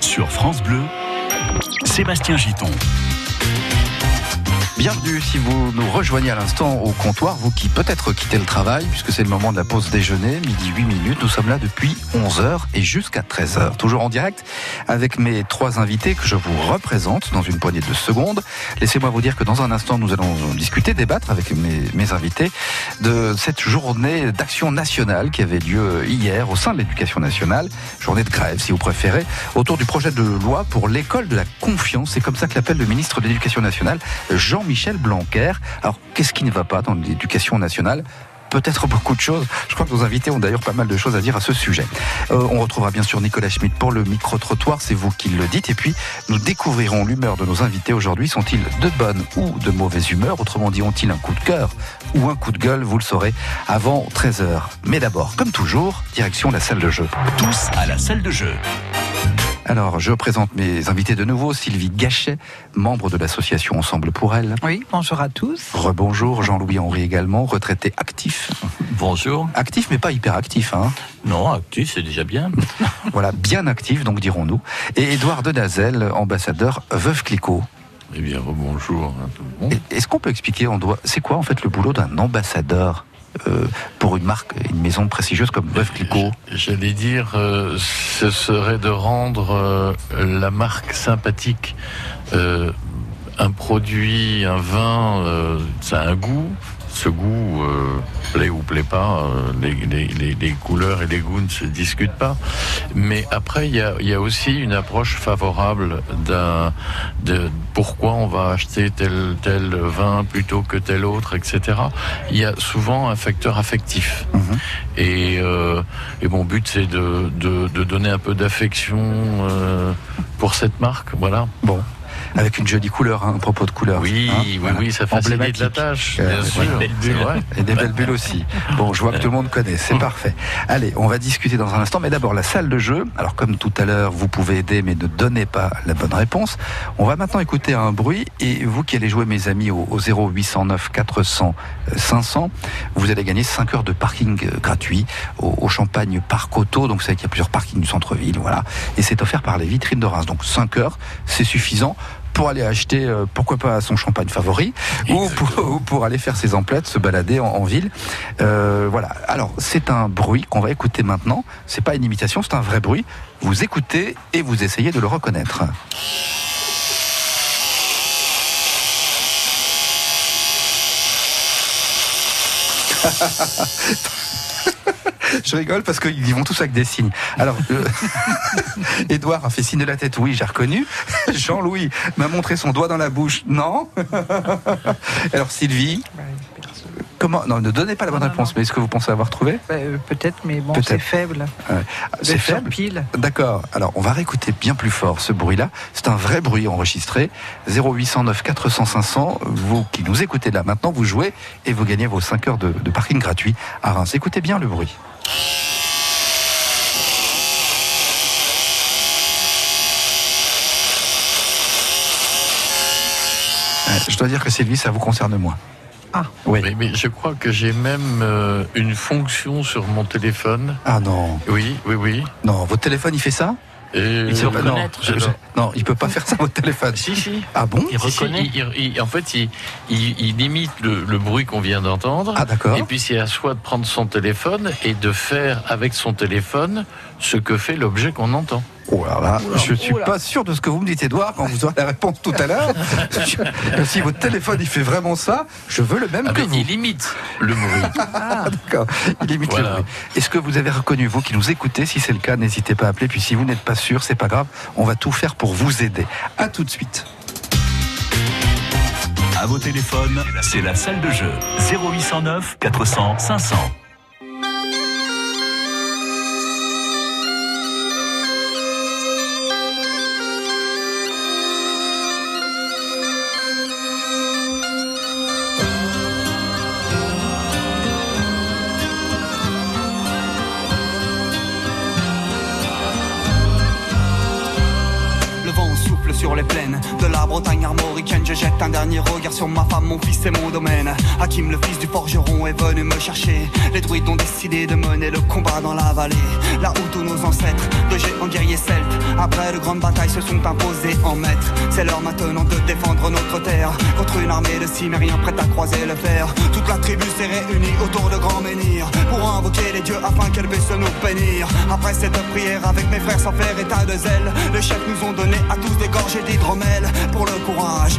sur France Bleu, Sébastien Giton. Bienvenue si vous nous rejoignez à l'instant au comptoir, vous qui peut-être quittez le travail, puisque c'est le moment de la pause déjeuner, midi 8 minutes. Nous sommes là depuis 11h et jusqu'à 13h. Toujours en direct avec mes trois invités que je vous représente dans une poignée de secondes. Laissez-moi vous dire que dans un instant, nous allons discuter, débattre avec mes, mes invités de cette journée d'action nationale qui avait lieu hier au sein de l'éducation nationale, journée de grève si vous préférez, autour du projet de loi pour l'école de la confiance. C'est comme ça que l'appelle le ministre de l'Éducation nationale, Jean Michel Blanquer. Alors, qu'est-ce qui ne va pas dans l'éducation nationale? Peut-être beaucoup de choses. Je crois que nos invités ont d'ailleurs pas mal de choses à dire à ce sujet. Euh, on retrouvera bien sûr Nicolas Schmitt pour le micro-trottoir, c'est vous qui le dites. Et puis, nous découvrirons l'humeur de nos invités aujourd'hui. Sont-ils de bonne ou de mauvaise humeur? Autrement dit, ont-ils un coup de cœur ou un coup de gueule? Vous le saurez avant 13h. Mais d'abord, comme toujours, direction la salle de jeu. Tous à la salle de jeu. Alors, je présente mes invités de nouveau. Sylvie Gachet, membre de l'association Ensemble pour elle. Oui, bonjour à tous. Rebonjour, Jean-Louis Henry également, retraité actif. Bonjour. Actif, mais pas hyper actif. Hein. Non, actif, c'est déjà bien. voilà, bien actif, donc dirons-nous. Et Édouard Denazel, ambassadeur Veuve Clicquot. Eh bien, bonjour à tout le monde. Est-ce qu'on peut expliquer, on doit, c'est quoi en fait le boulot d'un ambassadeur? Pour une marque, une maison prestigieuse comme Veuve Clicquot J'allais dire, euh, ce serait de rendre euh, la marque sympathique. Euh, un produit, un vin, euh, ça a un goût. Ce goût euh, plaît ou plaît pas. euh, les, les, les, les couleurs et les goûts ne se discutent pas. Mais après, il y a, il y a aussi une approche favorable d'un de pourquoi on va acheter tel tel vin plutôt que tel autre, etc. Il y a souvent un facteur affectif. Mhm. Et, euh, et mon but, c'est de, de, de donner un peu d'affection euh, pour cette marque. Voilà. Bon, avec une jolie couleur, hein, à propos de couleur. Oui, hein, oui, voilà. oui, ça facilite Emblématique. la tâche. Euh, Bien sûr, belle bulle. Et des belles bulles aussi. Bon, je vois que tout le monde connaît, c'est parfait. Allez, on va discuter dans un instant, mais d'abord la salle de jeu. Alors comme tout à l'heure, vous pouvez aider, mais ne donnez pas la bonne réponse. On va maintenant écouter un bruit, et vous qui allez jouer, mes amis, au, au 0809 400 euh, 500, vous allez gagner 5 heures de parking euh, gratuit au, au Champagne Parc Auto. Donc vous savez qu'il y a plusieurs parkings du centre-ville, voilà. Et c'est offert par les vitrines de Reims. Donc 5 heures, c'est suffisant pour aller acheter, euh, pourquoi pas son champagne favori, ou pour, ou pour aller faire ses emplettes, se balader en, en ville. Euh, voilà. Alors, c'est un bruit qu'on va écouter maintenant. C'est pas une imitation, c'est un vrai bruit. Vous écoutez et vous essayez de le reconnaître. Je rigole parce qu'ils vont tous avec des signes. Alors, euh, Edouard a fait signe de la tête, oui, j'ai reconnu. Jean-Louis m'a montré son doigt dans la bouche, non. Alors, Sylvie, comment Non, ne donnez pas la bonne Non, réponse, non. mais est-ce que vous pensez avoir trouvé? Bah, euh, Peut-être, mais bon, Peut-être. c'est faible. C'est faible pile. D'accord. Alors, on va réécouter bien plus fort ce bruit-là. C'est un vrai bruit enregistré. 0809 400 500. Vous qui nous écoutez là maintenant, vous jouez et vous gagnez vos 5 heures de, de parking gratuit à Reims. Écoutez bien le bruit. Je dois dire que Sylvie, ça vous concerne moins. Ah. Oui. Mais, mais je crois que j'ai même euh, une fonction sur mon téléphone. Ah non. Oui, oui, oui. Non, votre téléphone, il fait ça? Et Il se euh, reconnaît. non, reconnaître, je- je- non, il peut pas faire ça votre téléphone. Si, si. Ah bon Il Si, si, reconnaît. il- il- en fait, il, il- il imite le, le bruit qu'on vient d'entendre. Ah d'accord. Et puis c'est à soi de prendre son téléphone et de faire avec son téléphone ce que fait l'objet qu'on entend. Oh là là, je suis oula. pas sûr de ce que vous me dites, Edouard, quand vous aurez la réponse tout à l'heure. Si votre téléphone il fait vraiment ça, je veux le même Ah, que mais vous. il imite le bruit. Ah, D'accord. Il imite le Voilà. bruit. Est-ce que vous avez reconnu, vous qui nous écoutez Si c'est le cas, n'hésitez pas à appeler. Puis si vous n'êtes pas sûr, c'est pas grave. On va tout faire pour vous aider. À tout de suite. À vos téléphones, c'est la salle de jeu. 0809 400 500. Je jette un dernier regard sur ma femme, mon fils et mon domaine. Hakim, le fils du forgeron, est venu me chercher. Les druides ont décidé de mener le combat dans la vallée. Là où tous nos ancêtres, de géants guerriers celtes, après de grandes batailles, se sont imposés en maîtres. C'est l'heure maintenant de défendre notre terre contre une armée de cimériens prête à croiser le fer. Toute la tribu s'est réunie autour de grands menhirs pour invoquer les dieux afin qu'elle puisse nous bénir. Après cette prière avec mes frères sans faire état de zèle, les chefs nous ont donné à tous des gorgées d'hydromel pour le courage,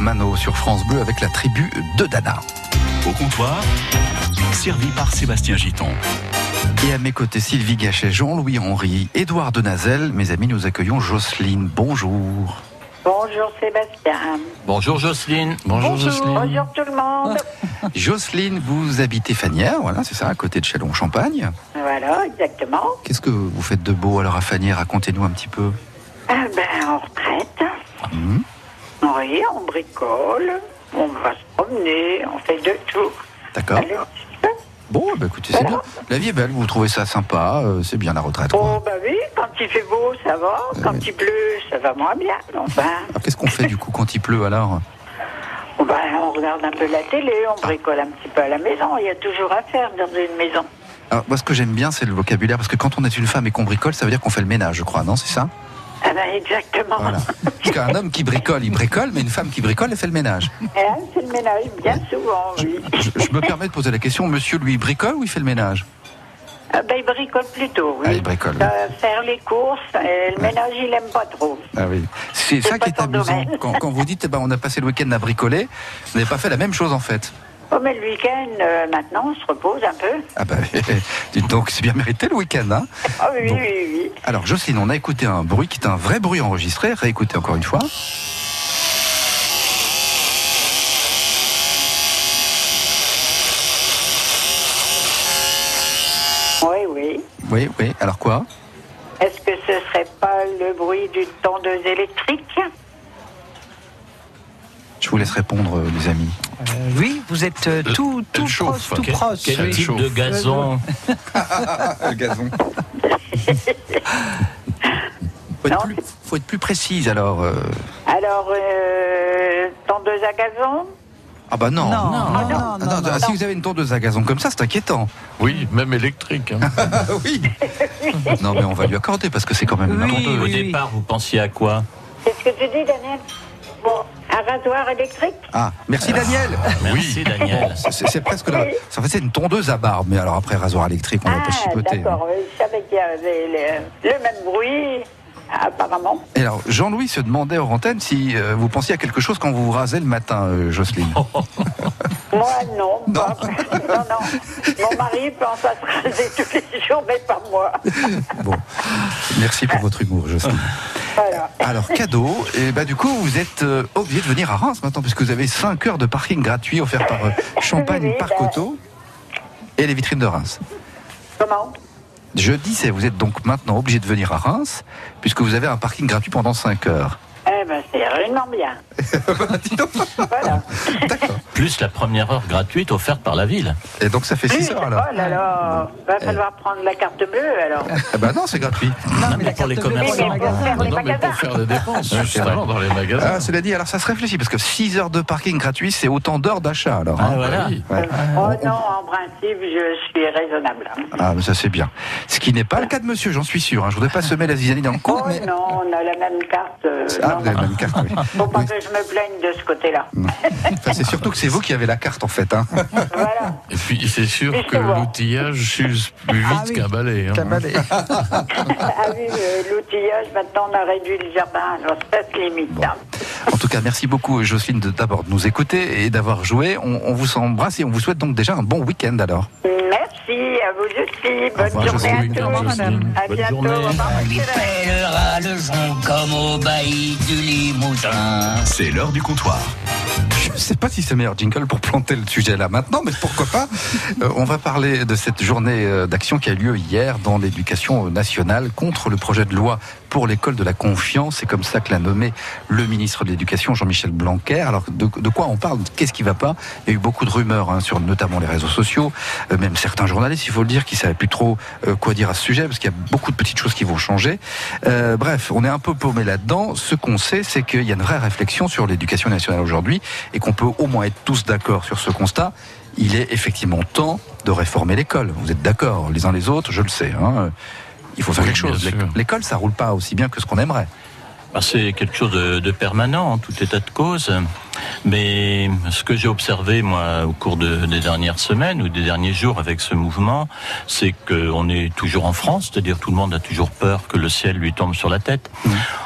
Mano sur France Bleu avec la tribu de Dana. Au comptoir, servi par Sébastien Giton. Et à mes côtés, Sylvie Gachet, Jean-Louis Henry, Édouard Denazel. Mes amis, nous accueillons Jocelyne. Bonjour. Bonjour Sébastien. Bonjour Jocelyne. Bonjour, Jocelyne. Bonjour tout le monde. Jocelyne, vous habitez Fanière, voilà, c'est ça, à côté de Chalon-Champagne. Voilà, exactement. Qu'est-ce que vous faites de beau alors à Fanière Racontez-nous un petit peu. Ah ben, en retraite. Mhm. Oui, on bricole, on va se promener, on fait de tout. D'accord. Bon, bah écoutez, c'est bien. La vie est belle, vous trouvez ça sympa, euh, c'est bien la retraite. quoi. Oh bah oui, quand il fait beau, ça va. Quand il pleut, ça va moins bien. Enfin, Alors qu'est-ce qu'on fait du coup quand il pleut alors oh ben, on regarde un peu la télé, on bricole un petit peu à la maison. Il y a toujours à faire dans une maison. Alors moi ce que j'aime bien c'est le vocabulaire, parce que quand on est une femme et qu'on bricole, ça veut dire qu'on fait le ménage, je crois, non C'est ça? Ah ben exactement. Voilà. Parce qu'un homme qui bricole, il bricole, mais une femme qui bricole, elle fait le ménage. Et là, c'est le ménage, bien souvent, oui. Je, je me permets de poser la question, monsieur lui il bricole ou il fait le ménage Ah ben, il bricole plutôt, oui. Ah, il bricole, oui. Euh, faire les courses, et le ménage, il aime pas trop. Ah oui. C'est ça qui est amusant. quand vous dites, eh ben, on a passé le week-end à bricoler, vous n'avez pas fait la même chose en fait. Oh, mais le week-end, euh, maintenant, on se repose un peu. Ah bah, dites donc, c'est bien mérité le week-end, hein Ah oui, oui, oui. Alors, Jocelyne, on a écouté un bruit qui est un vrai bruit enregistré. Réécoutez encore une fois. Oui, oui. Oui, oui. Alors quoi? Est-ce que ce serait pas le bruit du tondeuse électrique? Je vous laisse répondre, euh, les amis. Euh, oui, vous êtes euh, tout, tout proche, tout quel- proche. Quel type chauffe. de gazon le gazon. faut, être plus, faut être plus précise alors. euh. Alors, euh, tondeuse à gazon? Ah bah non. Non, non, non, non, Ah non, non, non. Si vous avez une tondeuse à gazon comme ça, c'est inquiétant. Oui, même électrique. hein. oui. non mais on va lui accorder parce que c'est quand même une Oui, tondeuse. Au oui, oui. départ, vous pensiez à quoi? Qu'est-ce que tu dis, Daniel Bon, un rasoir électrique? Ah, merci Daniel. Merci Daniel. C'est c'est presque là. En fait, c'est une tondeuse à barbe, mais alors après rasoir électrique, on va pas Ah, chipoter. hein. d'accord. oui, Je savais qu'il y avait le, le même bruit, apparemment. Et alors, Jean-Louis se demandait hors antenne si euh, vous pensiez à quelque chose quand vous vous rasez le matin, euh, Jocelyne. Moi, non. pas- non, non. Mon mari pense à se raser tous les jours, mais pas moi. Bon, merci pour votre humour, Jocelyne. Voilà. Alors, cadeau, et bah du coup, vous êtes euh, obligé de venir à Reims maintenant, puisque vous avez 5 heures de parking gratuit offert par euh, Champagne Oui, oui, Parc bah. Auto et les vitrines de Reims. Comment? Je disais, vous êtes donc maintenant obligé de venir à Reims, puisque vous avez un parking gratuit pendant 5 heures. Eh ben, c'est rudement bien. Dis donc. Voilà. D'accord. Plus la première heure gratuite offerte par la ville. Et donc, ça fait 6 heures alors Oh là là, va falloir prendre la carte bleue alors. Ah bah non, c'est gratuit. Non, mais pour les commerçants. mais pour faire les non, mais magasins. pour faire des dépenses, justement, dans les magasins. Ah, cela dit, alors ça se réfléchit, parce que 6 heures de parking gratuit, c'est autant d'heures d'achat alors. Ah, hein. voilà. Oui. Ouais. Oh non, en principe, je suis raisonnable. Ah, mais ça c'est bien. Ce qui n'est pas le cas de monsieur, j'en suis sûr. hein. Je voudrais pas semer la zizanie dans le Oh cours, mais. non, on a la même carte. euh, Ah, non, vous avez la même carte, oui. Faut pas Oui. que je me plaigne de ce côté-là. Enfin, c'est surtout que c'est vous qui avez la carte en fait. Hein. Voilà. Et puis, c'est sûr que l'outillage s'use plus vite Ah oui. qu'un balai. hein. Cabalet. Ah oui, l'outillage, maintenant on a réduit le jardin, alors ça se limite. hein. En tout cas, merci beaucoup Jocelyne de- d'abord de nous écouter et d'avoir joué. On, on vous embrasse et on vous souhaite donc déjà un bon week-end alors. À vous aussi. Bonne journée à. Au revoir, madame. À Bonne bientôt. le comme au bailli du Limousin. C'est l'heure du comptoir. Je ne sais pas si c'est le meilleur jingle pour planter le sujet là maintenant, mais pourquoi pas. Euh, on va parler de cette journée euh, d'action qui a eu lieu hier dans l'éducation nationale contre le projet de loi pour l'école de la confiance. C'est comme ça que l'a nommé le ministre de l'Éducation, Jean-Michel Blanquer. Alors, de, quoi on parle? Qu'est-ce qui va pas? Il y a eu beaucoup de rumeurs hein, sur notamment les réseaux sociaux, euh, même certains journalistes, il faut le dire, qui ne savaient plus trop euh, quoi dire à ce sujet, parce qu'il y a beaucoup de petites choses qui vont changer. Euh, bref, on est un peu paumé là-dedans. Ce qu'on sait, c'est qu'il y a une vraie réflexion sur l'éducation nationale aujourd'hui, et qu'on peut au moins être tous d'accord sur ce constat. Il est effectivement temps de réformer l'école. Vous êtes d'accord, les uns les autres, je le sais. hein. Il faut faire Oui, quelque chose. L'école, ça roule pas aussi bien que ce qu'on aimerait. Ah, C'est quelque chose de, de permanent, en tout état de cause. Mais ce que j'ai observé, moi, au cours de- des dernières semaines ou des derniers jours avec ce mouvement, c'est qu'on est toujours en France, c'est-à-dire tout le monde a toujours peur que le ciel lui tombe sur la tête.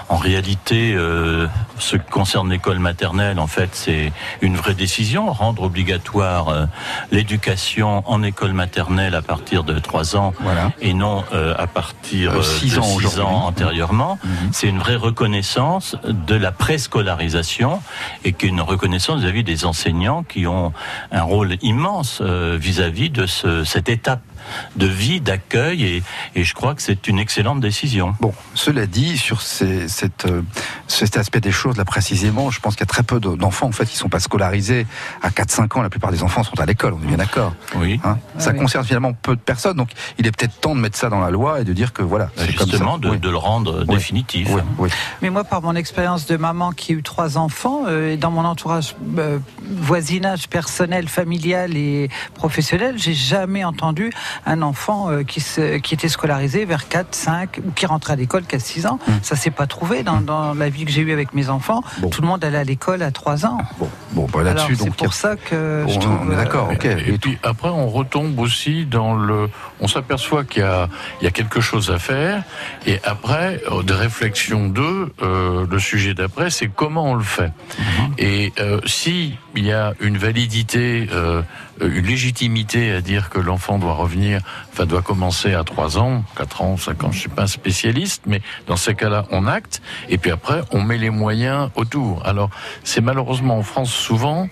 En réalité, euh, ce qui concerne l'école maternelle, en fait, c'est une vraie décision, rendre obligatoire euh, l'éducation en école maternelle à partir de 3 ans Voilà. et non euh, à partir Euh, euh, six de ans 6 ans antérieurement. Mhm. C'est une vraie reconnaissance de la préscolarisation et qu'une reconnaissance vis-à-vis des enseignants qui ont un rôle immense euh, vis-à-vis de ce, cette étape de vie, d'accueil et, et je crois que c'est une excellente décision. Bon, cela dit, sur ces- cette, euh, cet aspect des choses, là précisément, je pense qu'il y a très peu de- d'enfants en fait qui sont pas scolarisés à 4-5 ans. La plupart des enfants sont à l'école, on est bien d'accord. Oui. Hein ça oui. concerne finalement peu de personnes, donc il est peut-être temps de mettre ça dans la loi et de dire que voilà, c'est comme ça. Justement, de, Oui. de le rendre Oui. définitif. Oui, oui. Mais moi, par mon expérience de maman qui a eu trois enfants, euh, et dans mon entourage euh, voisinage personnel, familial et professionnel, j'ai jamais entendu un enfant euh, qui, se, qui était scolarisé vers 4, 5, ou qui rentrait à l'école qu'à 6 ans. Ça s'est pas trouvé dans, dans la vie que j'ai eue avec mes enfants. Bon. Tout le monde allait à l'école à 3 ans. Bon, bon, bah, là-dessus, c'est donc a- pour ça que je on, trouve, on est euh, d'accord, ok. Et, Et puis après, on retombe aussi dans le. On s'aperçoit qu'il y a, il y a quelque chose à faire. Et après, euh, des réflexions de euh, le sujet d'après, c'est comment on le fait. Et euh, si il y a une validité euh, une légitimité à dire que l'enfant doit revenir, enfin doit commencer à 3 ans, 4 ans, 5 ans, je suis pas un spécialiste, mais dans ces cas-là, on acte, et puis après, on met les moyens autour. Alors, c'est malheureusement en France souvent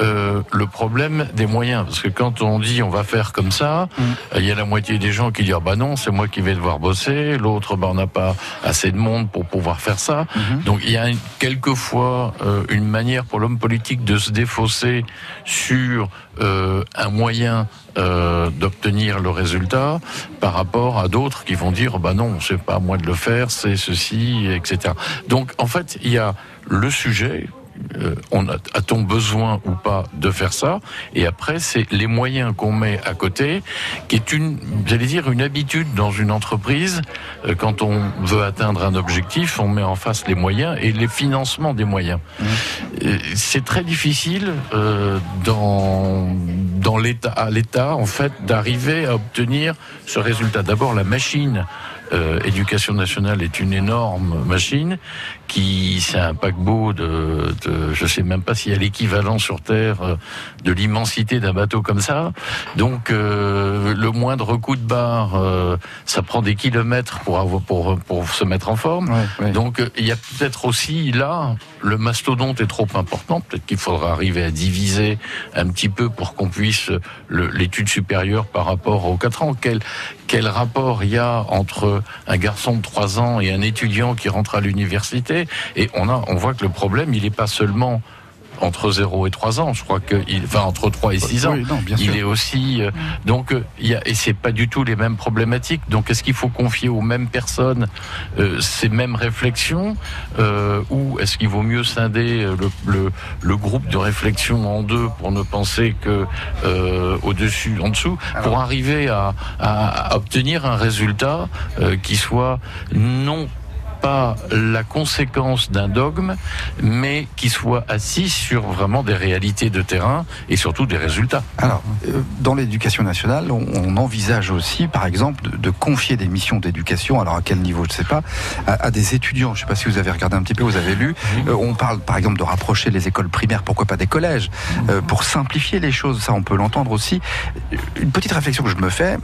euh, le problème des moyens, parce que quand on dit on va faire comme ça, Mm. euh, il y a la moitié des gens qui disent ah bah non, c'est moi qui vais devoir bosser, l'autre bah on n'a pas assez de monde pour pouvoir faire ça. Mm-hmm. Donc il y a une- quelquefois euh, une manière pour l'homme politique de se défausser sur euh, un moyen euh, d'obtenir le résultat par rapport à d'autres qui vont dire bah non, c'est pas à moi de le faire, c'est ceci, etc. Donc en fait, il y a le sujet. Euh, on a, a-t-on besoin ou pas de faire ça Et après, c'est les moyens qu'on met à côté, qui est une, j'allais dire, une habitude dans une entreprise. Euh, Quand on veut atteindre un objectif, on met en face les moyens et les financements des moyens. Euh, C'est très difficile euh, dans dans l'état à l'état en fait d'arriver à obtenir ce résultat. D'abord, la machine euh, éducation nationale est une énorme machine qui c'est un paquebot de, de je sais même pas s'il y a l'équivalent sur terre euh, de l'immensité d'un bateau comme ça. Donc euh, le moindre coup de barre, euh, ça prend des kilomètres pour avoir pour pour se mettre en forme. Ouais, ouais. Donc euh, il y a peut-être aussi là le mastodonte est trop important. Peut-être qu'il faudra arriver à diviser un petit peu pour qu'on puisse l'étude supérieure par rapport aux 4 ans. Quel quel rapport il y a entre un garçon de 3 ans et un étudiant qui rentre à l'université? Et on a on voit que le problème il n'est pas seulement entre 0 et 3 ans, je crois que il, enfin entre 3 et 6 ans. Oui, non, bien il sûr. est aussi euh, donc euh, il y a et c'est pas du tout les mêmes problématiques. Donc est-ce qu'il faut confier aux mêmes personnes euh, ces mêmes réflexions euh, ou est-ce qu'il vaut mieux scinder euh, le, le, le groupe de réflexion en deux pour ne penser que euh, au-dessus, en dessous, pour arriver à, à- à obtenir un résultat euh, qui soit non pas la conséquence d'un dogme, mais qui soit assis sur vraiment des réalités de terrain et surtout des résultats. Alors, euh, dans l'éducation nationale, on, envisage aussi, par exemple, de, confier des missions d'éducation, alors à quel niveau, je ne sais pas, à, des étudiants. Je ne sais pas si vous avez regardé un petit peu, vous avez lu. Euh, on parle, par exemple, de rapprocher les écoles primaires, pourquoi pas des collèges, euh, pour simplifier les choses. Ça, on peut l'entendre aussi. Une petite réflexion que je me fais,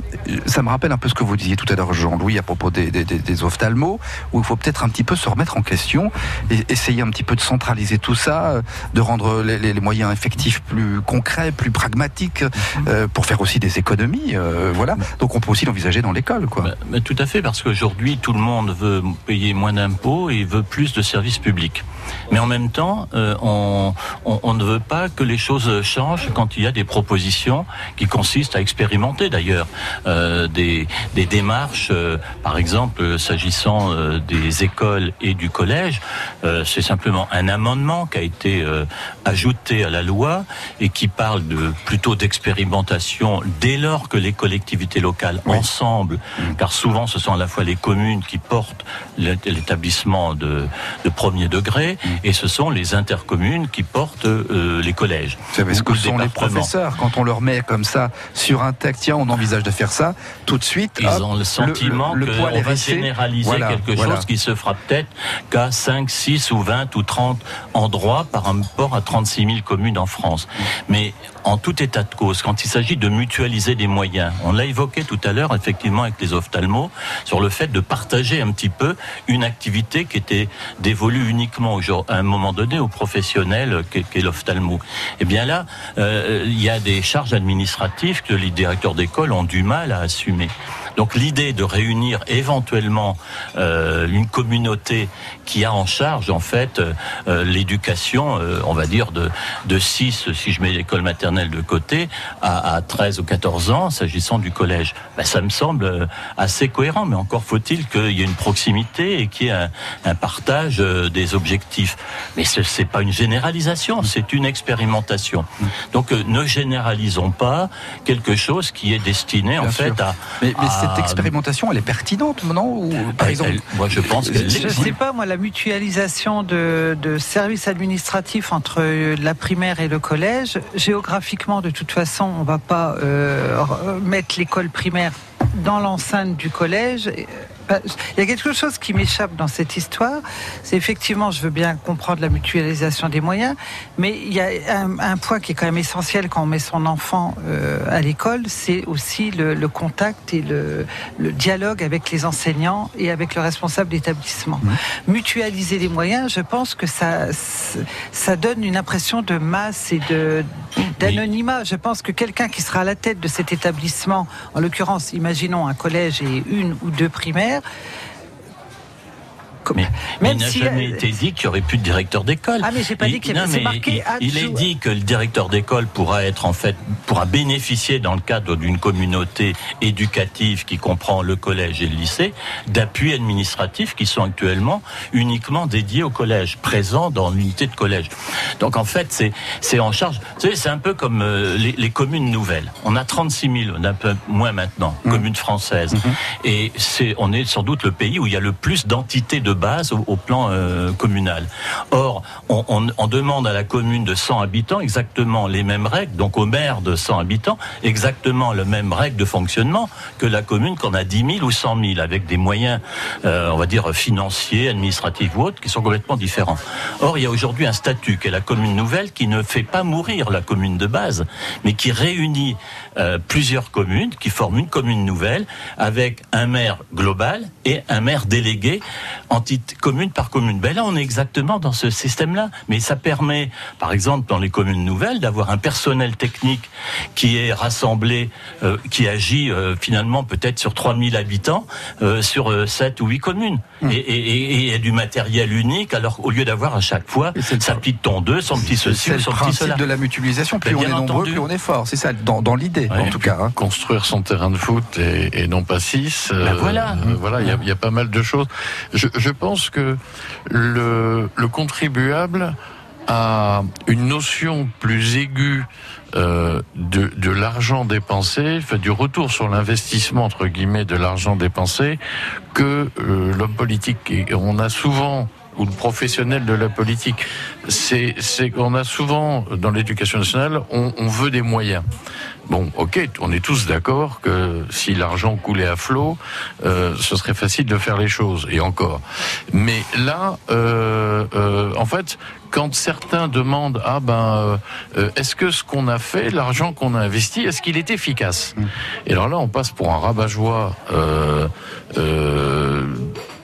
ça me rappelle un peu ce que vous disiez tout à l'heure, Jean-Louis, à propos des, des- des ophtalmos, où il faut peut-être un petit peu se remettre en question et essayer un petit peu de centraliser tout ça, euh, de rendre les, les- les moyens effectifs plus concrets, plus pragmatiques, euh, pour faire aussi des économies. euh, voilà. Donc on peut aussi l'envisager dans l'école, quoi. Bah, bah, tout à fait, parce qu'aujourd'hui, tout le monde veut payer moins d'impôts et veut plus de services publics. Mais en même temps, euh, on, on- on ne veut pas que les choses changent quand il y a des propositions qui consistent à expérimenter d'ailleurs des, des démarches, par exemple, s'agissant euh, des écoles et du collège, euh, c'est simplement un amendement qui a été euh, ajouté à la loi et qui parle de plutôt d'expérimentation dès lors que les collectivités locales ensemble, car souvent ce sont à la fois les communes qui portent l'é- l'établissement de, de premier degré et ce sont les intercommunes qui portent euh, les collèges. Vous savez ce que sont les professeurs quand on leur met comme ça sur un texte, tiens, on envisage de faire ça, tout de suite. Ils hop, ont le sentiment le, le qu'on va généraliser Voilà, quelque voilà. chose qui se fera peut-être qu'à 5, 6 ou 20 ou 30 endroits par rapport à 36 000 communes en France. Mais en tout état de cause, quand il s'agit de mutualiser des moyens, on l'a évoqué tout à l'heure effectivement avec les ophtalmos, sur le fait de partager un petit peu une activité qui était dévolue uniquement à un moment donné aux professionnels qu'est l'ophtalmo. Et bien là, euh, il y a des charges administratives que les directeurs d'école ont du mal à assumer. Donc l'idée de réunir éventuellement euh, une communauté qui a en charge en fait euh, euh, l'éducation, euh, on va dire de, de 6, si je mets l'école maternelle de côté, à, à 13 ou 14 ans, s'agissant du collège, ben, ça me semble euh, assez cohérent, mais encore faut-il qu'il y ait une proximité et qu'il y ait un, un partage euh, des objectifs. Mais ce n'est pas une généralisation, c'est une expérimentation. Donc euh, ne généralisons pas quelque chose qui est destiné en fait sûr. à... Mais, mais à- cette expérimentation, elle est pertinente, non Ou, Par elle- exemple, elle- moi je pense qu'elle Je l'est. sais pas, moi, la mutualisation de, de services administratifs entre la primaire et le collège, géographiquement, de toute façon, on va pas euh, mettre l'école primaire dans l'enceinte du collège. Bah, Il y a quelque chose qui m'échappe dans cette histoire. C'est effectivement, je veux bien comprendre la mutualisation des moyens, mais il y a un, un point qui est quand même essentiel quand on met son enfant euh, à l'école, c'est aussi le, le contact et le, le dialogue avec les enseignants et avec le responsable d'établissement. Mutualiser les moyens, je pense que ça, ça donne une impression de masse et de d'anonymat. Je pense que quelqu'un qui sera à la tête de cet établissement, en l'occurrence, imaginons un collège et une ou deux primaires, え? Mais, mais il n'a si, jamais euh, été dit qu'il n'y aurait plus de directeur d'école. Ah, mais j'ai pas dit qu'il y avait- marqué il, il est dit que le directeur d'école pourra être en fait pourra bénéficier dans le cadre d'une communauté éducative qui comprend le collège et le lycée d'appuis administratifs qui sont actuellement uniquement dédiés au collège, présents dans l'unité de collège. Donc en fait c'est c'est en charge. Vous savez c'est un peu comme euh, les, les communes nouvelles. On a 36 000, on a un peu moins maintenant, Mmh. communes françaises. Et c'est, on est sans doute le pays où il y a le plus d'entités de base au, plan euh, communal. Or, on, demande à la commune de 100 habitants exactement les mêmes règles, donc au maire de 100 habitants, exactement le même règle de fonctionnement que la commune qu'on a 10 000 ou 100 000, avec des moyens, euh, on va dire, financiers, administratifs ou autres, qui sont complètement différents. Or, il y a aujourd'hui un statut qu'est la commune nouvelle qui ne fait pas mourir la commune de base, mais qui réunit euh, plusieurs communes, qui forment une commune nouvelle, avec un maire global et un maire délégué, entité, commune par commune. Ben là, on est exactement dans ce système-là. Mais ça permet, par exemple, dans les communes nouvelles, d'avoir un personnel technique qui est rassemblé, euh, qui agit euh, finalement peut-être sur 3000 habitants, euh, sur euh, 7 ou 8 communes. Et, et, et, et il y a du matériel unique, alors au lieu d'avoir à chaque fois Et sa petite tondeuse, son petit ceci ou son petit cela. de la mutualisation. Plus Ben, on est nombreux, entendu. plus on est fort. C'est ça, dans, dans l'idée, Ouais. en tout cas. hein. construire son terrain de foot et, et non pas six. Ben voilà. euh, voilà, il y a- il y, a pas mal de choses. Je, je pense que le, le contribuable a une notion plus aiguë euh, de, l'argent dépensé, du retour sur l'investissement entre guillemets de l'argent dépensé, que euh, l'homme politique. On a souvent ou le professionnel de la politique, c'est qu'on a souvent dans l'éducation nationale, on, on veut des moyens. Bon, ok, on est tous d'accord que si l'argent coulait à flot, euh, ce serait facile de faire les choses, et encore. Mais là, euh, euh, en fait, quand certains demandent, ah ben, est-ce que ce qu'on a fait, l'argent qu'on a investi, est-ce qu'il est efficace? Et alors là, on passe pour un rabat-joie.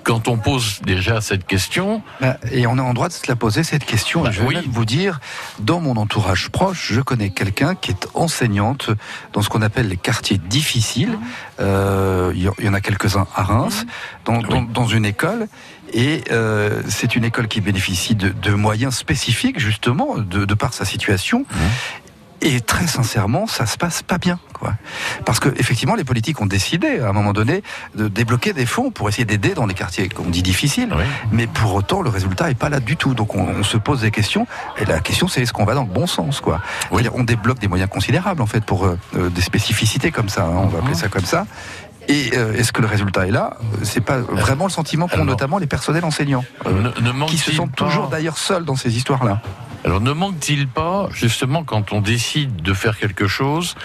Quand on pose déjà cette question, Bah, Et on est en droit de se la poser cette question. Bah, je vais oui. même vous dire, dans mon entourage proche, je connais quelqu'un qui est enseignante dans ce qu'on appelle les quartiers difficiles. Euh, Il y en- il y en a quelques-uns à Reims, dans, dans- dans une école. Et euh, c'est une école qui bénéficie de, de moyens spécifiques, justement, de, de par sa situation. Et très sincèrement, ça se passe pas bien, quoi. Parce que effectivement, les politiques ont décidé à un moment donné de débloquer des fonds pour essayer d'aider dans les quartiers qu'on dit difficiles. Oui. Mais pour autant, le résultat est pas là du tout. Donc on, on se pose des questions. Et la question, c'est est-ce qu'on va dans le bon sens, quoi C'est-à-dire, On débloque des moyens considérables en fait pour euh, euh, des spécificités comme ça. hein, on va appeler ça comme ça. Et euh, est-ce que le résultat est là? C'est pas vraiment le sentiment qu'ont notamment les personnels enseignants, euh, ne, ne qui se sentent toujours d'ailleurs seuls dans ces histoires-là. Alors ne manque-t-il pas, justement, quand on décide de faire quelque chose,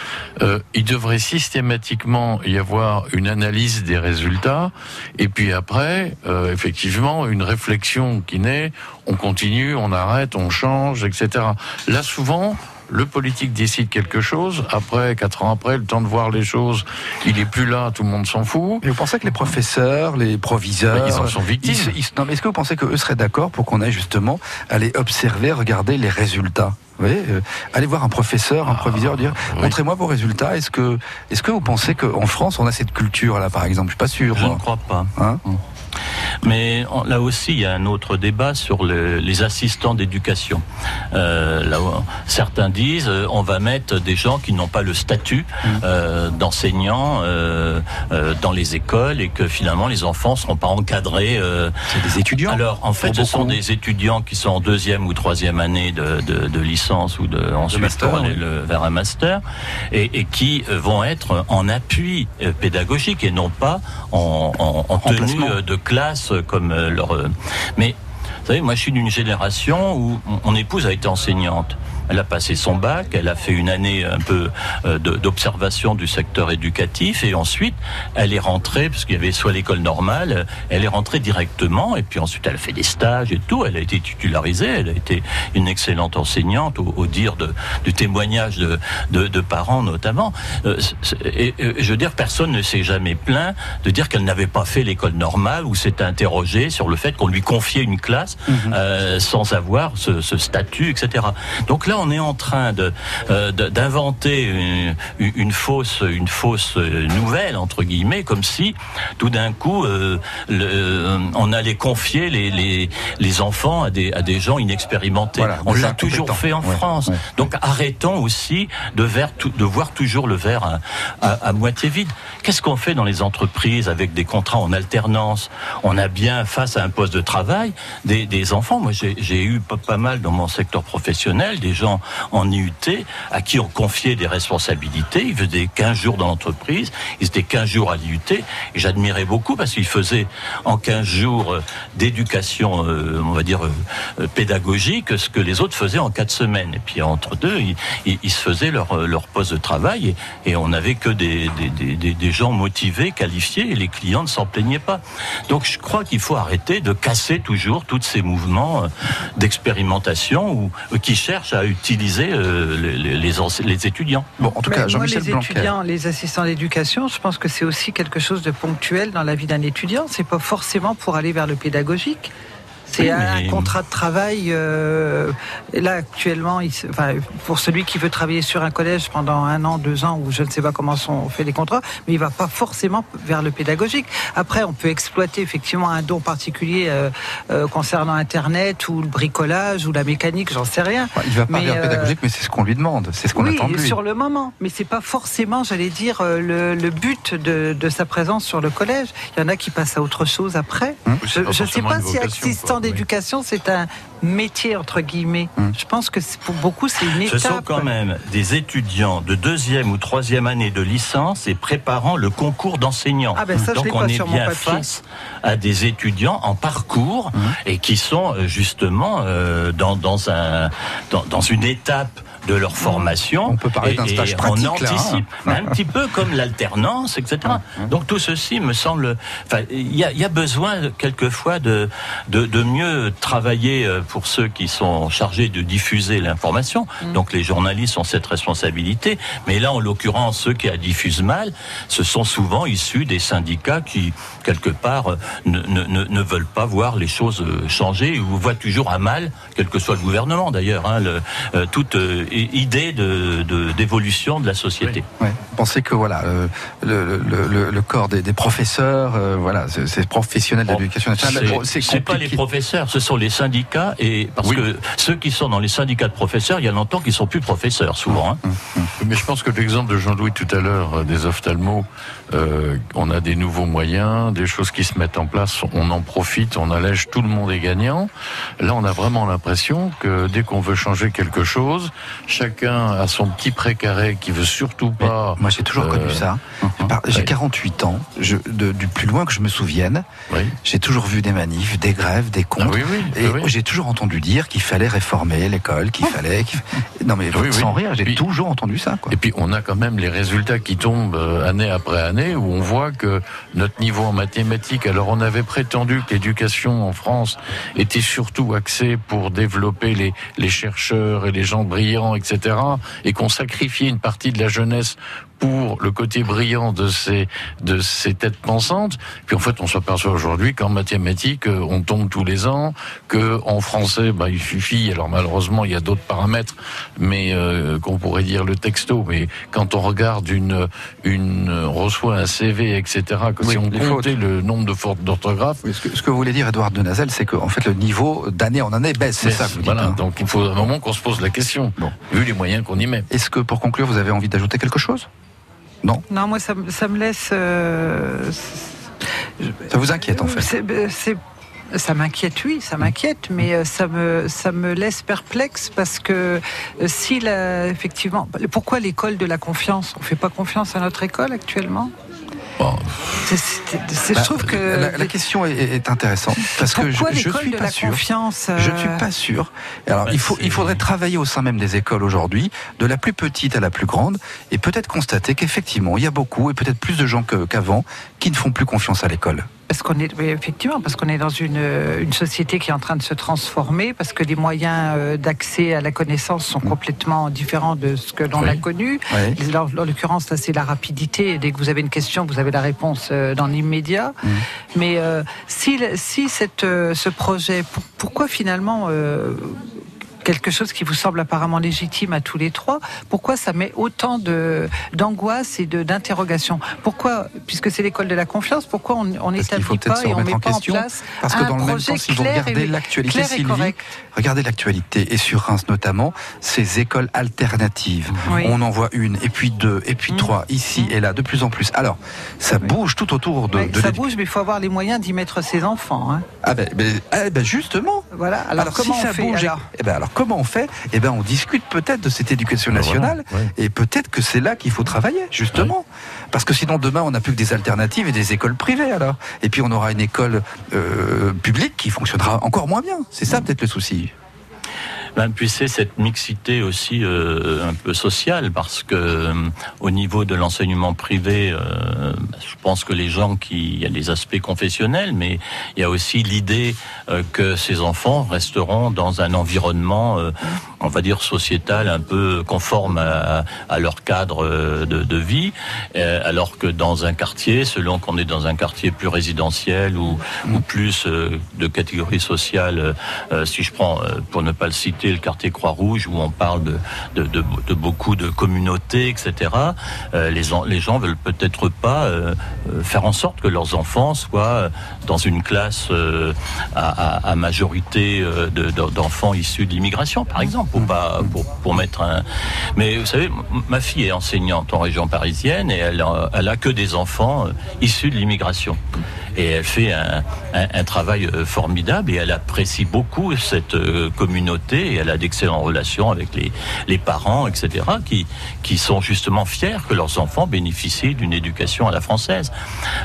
euh, il devrait systématiquement y avoir une analyse des résultats, et puis après, euh, effectivement, une réflexion qui naît, on continue, on arrête, on change, etc. Là, souvent, le politique décide quelque chose, après, quatre ans après, le temps de voir les choses, il est plus là, tout le monde s'en fout. Et vous pensez que les professeurs, les proviseurs, Ben, ils en sont victimes. ils ils non, mais est-ce que vous pensez qu'eux seraient d'accord pour qu'on aille justement aller observer, regarder les résultats? Vous voyez, euh, aller voir un professeur, un proviseur, dire Ah, oui. montrez-moi vos résultats. Est-ce que, est-ce que vous pensez qu'en France on a cette culture là, par exemple? Je suis pas sûr. Je moi. ne crois pas. Hein? Mais on- là aussi, il y a un autre débat sur le- les assistants d'éducation. Euh, là, certains disent euh, on va mettre des gens qui n'ont pas le statut euh, d'enseignants euh, euh, dans les écoles et que finalement les enfants ne seront pas encadrés. C'est des étudiants. alors, en fait, ce sont des étudiants qui sont en deuxième ou troisième année de, de, de licence ou de ensuite master, pour aller le- vers un master et, et qui vont être en appui pédagogique et non pas en, en, en tenue de classe comme euh, leur. euh, Mais vous savez, moi, je suis d'une génération où mon épouse a été enseignante. Elle a passé son bac, elle a fait une année un peu euh, d'observation du secteur éducatif et ensuite elle est rentrée, parce qu'il y avait soit l'école normale, euh, elle est rentrée directement et puis ensuite elle a fait des stages et tout, elle a été titularisée, elle a été une excellente enseignante au, au dire de, du témoignage de, de, de parents notamment. Euh, et, je veux dire, personne ne s'est jamais plaint de dire qu'elle n'avait pas fait l'école normale ou s'est interrogé sur le fait qu'on lui confiait une classe euh, sans avoir ce, ce statut, etc. Donc là, on est en train de euh, d'inventer une, une fausse une fausse nouvelle entre guillemets, comme si tout d'un coup euh, le- euh, on allait confier les, les les enfants à des à des gens inexpérimentés. Voilà, on l'a toujours fait en Ouais, France. ouais. Donc arrêtons aussi de, ver- de voir toujours le verre à, à- à moitié vide. Qu'est-ce qu'on fait dans les entreprises avec des contrats en alternance? On a bien face à un poste de travail des, des enfants. Moi, j'ai eu pas, pas mal dans mon secteur professionnel des gens en IUT à qui on confiait des responsabilités. Ils faisaient 15 jours dans l'entreprise, ils étaient 15 jours à l'IUT j'admirais beaucoup parce qu'ils faisaient en 15 jours euh, d'éducation, euh, on va dire, euh, pédagogique, ce que les autres faisaient en 4 semaines. Et puis entre deux, ils, se faisaient leur, leur poste de travail et, on n'avait que des, gens motivés, qualifiés et les clients ne s'en plaignaient pas. Donc je crois qu'il faut arrêter de casser toujours tous ces mouvements d'expérimentation ou qui cherchent à utiliser euh, les, étudiants. Bon, en tout Mais cas, Jean-Michel les Blanquer. étudiants, les assistants d'éducation, je pense que c'est aussi quelque chose de ponctuel dans la vie d'un étudiant. C'est pas forcément pour aller vers le pédagogique. C'est Oui, un mais- contrat de travail. euh, là, actuellement, il se- enfin, pour celui qui veut travailler sur un collège pendant un an, deux ans, ou je ne sais pas comment sont fait les contrats, mais il va pas forcément vers le pédagogique. Après, on peut exploiter effectivement un don particulier euh, euh, concernant Internet ou le bricolage ou la mécanique, j'en sais rien. Il va pas Mais, vers euh, pédagogique, mais c'est ce qu'on lui demande, c'est ce qu'on oui, attend de lui. sur le moment, mais c'est pas forcément, j'allais dire, le, le but de, de sa présence sur le collège. Il y en a qui passent à autre chose après. Hum. Oui, Je ne sais pas si vocation, assistant quoi, oui. D'éducation c'est un métier entre guillemets. Hum. Je pense que pour beaucoup c'est une Ce étape. sont quand même des étudiants de deuxième ou troisième année de licence et préparant le concours d'enseignant. Ah ben Donc on pas est bien face à des étudiants en parcours et qui sont euh, justement euh, dans, dans, un, dans, dans une étape de leur formation. On peut parler d'un stage pratique, On là, hein. anticipe, un petit peu comme l'alternance, etc. Donc tout ceci me semble... Enfin, il y a, il y a besoin quelquefois de, de, de mieux travailler euh, pour ceux qui sont chargés de diffuser l'information. Donc les journalistes ont cette responsabilité. Mais là, en l'occurrence, ceux qui la diffusent mal, ce sont souvent issus des syndicats qui, quelque part, euh, ne, ne, ne, ne veulent pas voir les choses euh, changer ou voient toujours à mal, quel que soit le gouvernement d'ailleurs, hein, euh, toute euh, idée de- de- d'évolution de, la société. Ouais. Vous pensez que voilà, euh, le, le, le, le corps des, des professeurs, voilà, ces professionnels de l'éducation nationale, C'est pas les professeurs, ce sont les syndicats et parce Oui. que ceux qui sont dans les syndicats de professeurs, il y a longtemps qu'ils sont plus professeurs souvent. hein. Mais je pense que l'exemple de Jean-Louis tout à l'heure euh, des ophtalmos, euh, on a des nouveaux moyens, des choses qui se mettent en place, on en profite, on allège, tout le monde est gagnant. Là, on a vraiment l'impression que dès qu'on veut changer quelque chose, chacun a son petit précaré qui veut surtout Mais pas. Moi, j'ai toujours connu Euh, ça. Par- J'ai ouais. 48 ans. Je, de- du plus loin que je me souvienne, Oui. j'ai toujours vu des manifs, des grèves, des Ah oui, oui, Et j'ai toujours entendu dire qu'il fallait réformer l'école, qu'il fallait. qu'il fa- Non mais sans rire, j'ai toujours entendu ça. Quoi. Et puis on a quand même les résultats qui tombent euh, année après année où on voit que notre niveau en mathématiques, alors on avait prétendu que l'éducation en France était surtout axée pour développer les, les chercheurs et les gens brillants, etc. et qu'on sacrifiait une partie de la jeunesse pour le côté brillant de ces de ces têtes pensantes. Puis en fait, on s'aperçoit aujourd'hui qu'en mathématiques, euh, on tombe tous les ans, que en français, bah, il suffit. Alors malheureusement, il y a d'autres paramètres, mais euh, qu'on pourrait dire le texto. Mais quand on regarde une une on reçoit un CV, etc. Que Oui, si on comptait le nombre de fautes d'orthographe, Oui, ce, que, ce que voulait dire Edouard de Nazel, c'est qu'en fait le niveau d'année en année baisse. C'est ça que vous dites. voilà. hein. Donc il faut un moment qu'on se pose la question, Bon. vu les moyens qu'on y met. Est-ce que pour conclure, vous avez envie d'ajouter quelque chose? Non. Non, moi ça, me- ça me laisse. euh, Ça vous inquiète en fait. C'est- ça m'inquiète, oui, ça m'inquiète, mais euh, ça me, ça me laisse perplexe parce que euh, si la, effectivement, pourquoi l'école de la confiance? On fait pas confiance à notre école actuellement? Bon. C'est- Bah, je trouve que la, la question est, est intéressante parce que je, je l'école suis de pas la sûr. confiance euh, Je ne suis pas sûr. Alors, Bah, il, faut, c'est- il faudrait travailler au sein même des écoles aujourd'hui, de la plus petite à la plus grande, et peut-être constater qu'effectivement, il y a beaucoup, et peut-être plus de gens qu'avant, qui ne font plus confiance à l'école. Parce qu'on est oui, effectivement parce qu'on est dans une, euh, une société qui est en train de se transformer, parce que les moyens euh, d'accès à la connaissance sont complètement différents de ce que l'on Oui. a connu. En, en l'occurrence, là, c'est la rapidité. Dès que vous avez une question, vous avez la réponse euh, dans l'immédiat. Mais euh, si, si cette, ce projet, pour- pourquoi finalement euh, quelque chose qui vous semble apparemment légitime à tous les trois, pourquoi ça met autant de d'angoisse et de d'interrogation Pourquoi, puisque c'est l'école de la confiance, pourquoi on n'établit pas et on met en pas en question. place Parce que dans le même temps, si vous regardez l'actualité, Sylvie, regardez l'actualité, et sur Reims notamment, ces écoles alternatives. Oui. On en voit une, et puis deux, et puis Mm. trois, ici et là, de plus en plus. Alors, ça bouge tout autour de, ça bouge, mais il faut avoir les moyens d'y mettre ses enfants. hein. Ah ben, ben, eh ben, justement, Voilà. Alors, Alors, comment si ça fait bouge, alors? eh ben alors comment on fait Eh ben on discute peut-être de cette éducation nationale Voilà, ouais. et peut-être que c'est là qu'il faut travailler justement, parce que sinon demain on n'a plus que des alternatives et des écoles privées alors, et puis on aura une école euh, publique qui fonctionnera encore moins bien. C'est ça peut-être le souci. Ben, puis c'est cette mixité aussi euh, un peu sociale parce que euh, au niveau de l'enseignement privé, euh, je pense que les gens qui, il y a les aspects confessionnels, mais il y a aussi l'idée euh, que ces enfants resteront dans un environnement, euh, on va dire sociétal, un peu conforme à, à leur cadre euh, de, de vie, alors que dans un quartier, selon qu'on est dans un quartier plus résidentiel ou, ou plus de catégorie sociale, si je prends, pour ne pas le citer, le quartier Croix-Rouge, où on parle de, beaucoup de communautés, etc., euh, les, les gens veulent peut-être pas euh, euh, faire en sorte que leurs enfants soient dans une classe à, majorité de- de- d'enfants issus de l'immigration, par exemple, pour, pas, pour, mettre un... Mais vous savez, ma fille est enseignante en région parisienne et elle elle a que des enfants issus de l'immigration. Et elle fait un, travail euh, formidable et elle apprécie beaucoup cette euh, communauté elle a d'excellentes relations avec les, parents, etc., qui, sont justement fiers que leurs enfants bénéficient d'une éducation à la française.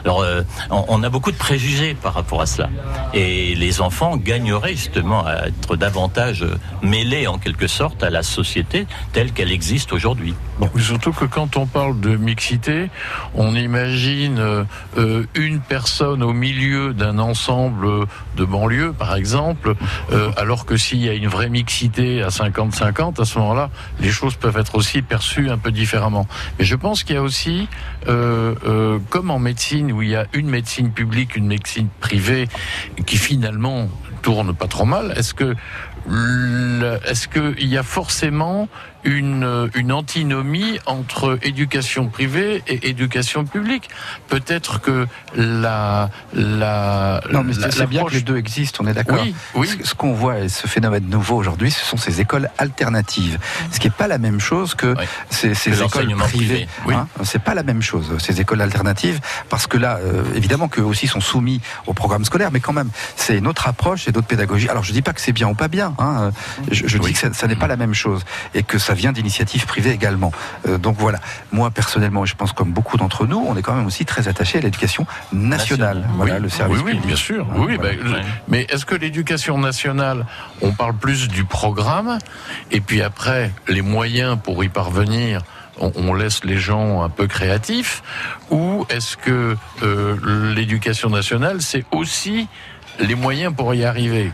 Alors, euh, on, a beaucoup de préjugés par rapport à cela. Et les enfants gagneraient justement à être davantage mêlés en quelque sorte à la société telle qu'elle existe aujourd'hui. Surtout que quand on parle de mixité, on imagine une personne au milieu d'un ensemble de banlieue, par exemple, euh, alors que s'il y a une vraie mixité à 50-50, à ce moment-là, les choses peuvent être aussi perçues un peu différemment. Mais je pense qu'il y a aussi, euh, euh, comme en médecine, où il y a une médecine publique, une médecine privée, qui finalement tourne pas trop mal, est-ce que est-ce qu'il y a forcément une, une antinomie entre éducation privée et éducation publique Peut-être que la la Non, mais c'est bien que les deux existent, on est d'accord. Oui, oui. Ce ce qu'on voit, et ce phénomène nouveau aujourd'hui, ce sont ces écoles alternatives. Ce qui n'est pas la même chose que Oui. ces, ces Que écoles privées. hein. c'est pas la même chose, ces écoles alternatives, parce que là, euh, évidemment qu'eux aussi sont soumis au programme scolaire, mais quand même, c'est une autre approche et d'autres pédagogies. Alors, je dis pas que c'est bien ou pas bien, hein. je, je dis que ça, ça n'est pas la même chose, et que ça vient d'initiatives privées également. Euh, donc voilà, moi personnellement, je pense comme beaucoup d'entre nous, on est quand même aussi très attaché à l'éducation nationale. Nationale. Voilà, Oui, le service oui, oui, public. bien sûr. Hein, oui, voilà. ben. Mais est-ce que l'éducation nationale, on parle plus du programme, et puis après, les moyens pour y parvenir, on, on laisse les gens un peu créatifs, ou est-ce que euh, l'éducation nationale, c'est aussi les moyens pour y arriver?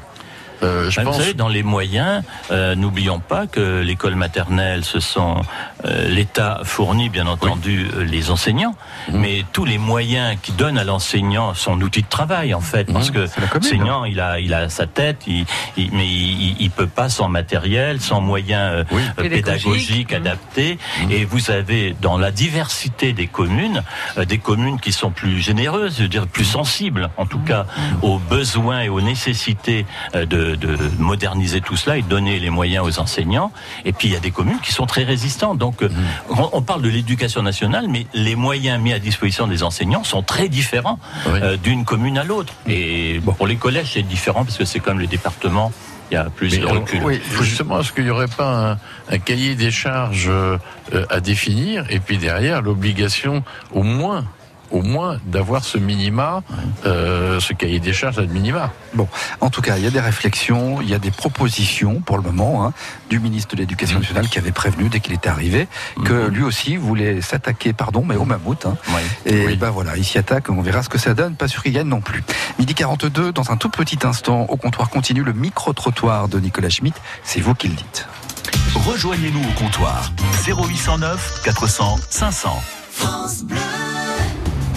Euh, je Ben, pense. Vous savez, dans les moyens, euh, n'oublions pas que l'école maternelle, ce sont euh, l'État fournit bien entendu les enseignants, Mhm. mais tous les moyens qui donnent à l'enseignant son outil de travail en fait, parce Mhm, que la commune. l'enseignant il a il a sa tête, il, il- mais il, il peut pas sans matériel, sans moyens Oui. Pédagogique. pédagogiques Mhm. adaptés. Et vous avez dans la diversité des communes, euh, des communes qui sont plus généreuses, je veux dire plus sensibles, en tout cas aux besoins et aux nécessités euh, de, de moderniser tout cela et donner les moyens aux enseignants. Et puis il y a des communes qui sont très résistantes. Donc euh, on, on parle de l'éducation nationale, mais les moyens mis à disposition des enseignants sont très différents Oui. euh, d'une commune à l'autre. Et bon, pour les collèges, c'est différent parce que c'est comme les départements, il y a plus Mais de alors, recul. oui, Justement, est-ce qu'il n'y aurait pas un, un cahier des charges euh, euh, à définir et puis derrière l'obligation au moins au moins d'avoir ce minima, euh, ce cahier des charges à minima. Bon, en tout cas, il y a des réflexions, il y a des propositions pour le moment hein, du ministre de l'Éducation Mmh. nationale qui avait prévenu dès qu'il était arrivé que lui aussi voulait s'attaquer, pardon, mais au mammouth. hein. Oui. Et Oui. ben voilà, il s'y attaque, on verra ce que ça donne, pas sûr qu'il gagne non plus. Midi 42, dans un tout petit instant, au comptoir continue le micro-trottoir de Nicolas Schmitt, c'est vous qui le dites. Rejoignez-nous au comptoir 0809 400 500.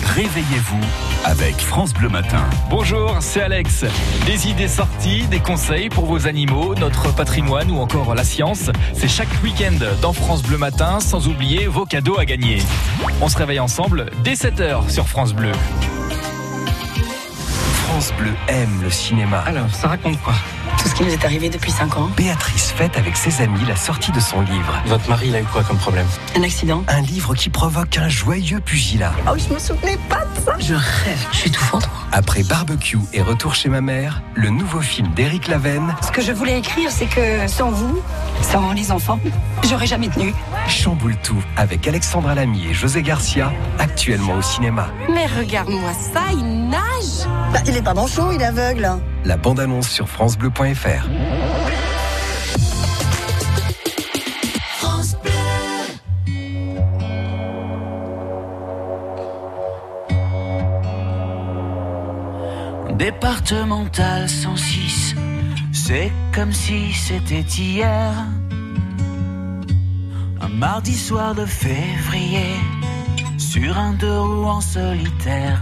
Réveillez-vous avec France Bleu Matin. Bonjour, c'est Alex. Des idées sorties, des conseils pour vos animaux, notre patrimoine ou encore la science, c'est chaque week-end dans France Bleu Matin, sans oublier vos cadeaux à gagner. On se réveille ensemble dès 7h sur France Bleu. France Bleu aime le cinéma. Alors, ça raconte quoi? Qui nous est arrivé depuis 5 ans. Béatrice fête avec ses amis la sortie de son livre. Votre mari, il a eu quoi comme problème? Un accident. Un livre qui provoque un joyeux pugilat. Oh, je me souvenais pas de ça. Je rêve. Je suis tout fendre. Après Barbecue et Retour chez ma mère, le nouveau film d'Éric Lavenne, Ce que je voulais écrire, c'est que sans vous, sans les enfants, j'aurais jamais tenu. chamboule tout avec Alexandra Lamy et José Garcia, actuellement au cinéma. Mais regarde-moi ça, il nage. Bah, il est pas manchot, il est aveugle. La bande-annonce sur francebleu.fr. Départemental 106, c'est comme si c'était hier. Un mardi soir de février, sur un deux roues en solitaire.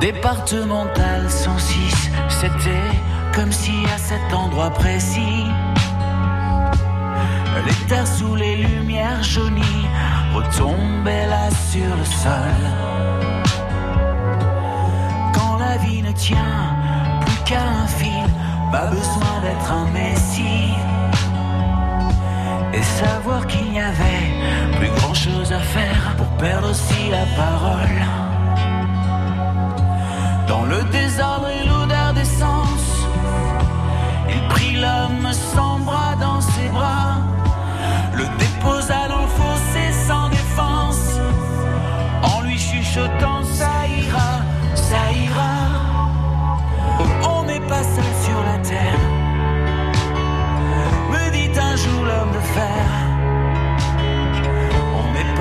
Départemental 106, c'était comme si à cet endroit précis, les terres sous les lumières jaunies retombaient là sur le sol. Quand la vie ne tient plus qu'à un fil, pas besoin d'être un messie. Et savoir qu'il n'y avait plus grand chose à faire pour perdre aussi la parole. Dans le désordre et l'odeur d'essence, il prit l'homme sans bras dans ses bras, le déposa dans le fossé sans défense, en lui chuchotant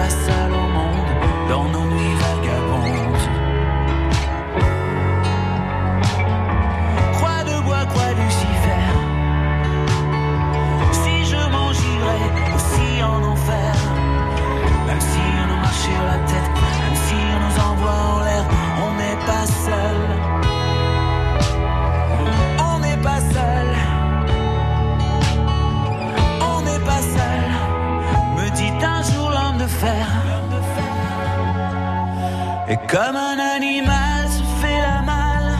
On comme un animal se fait la malle.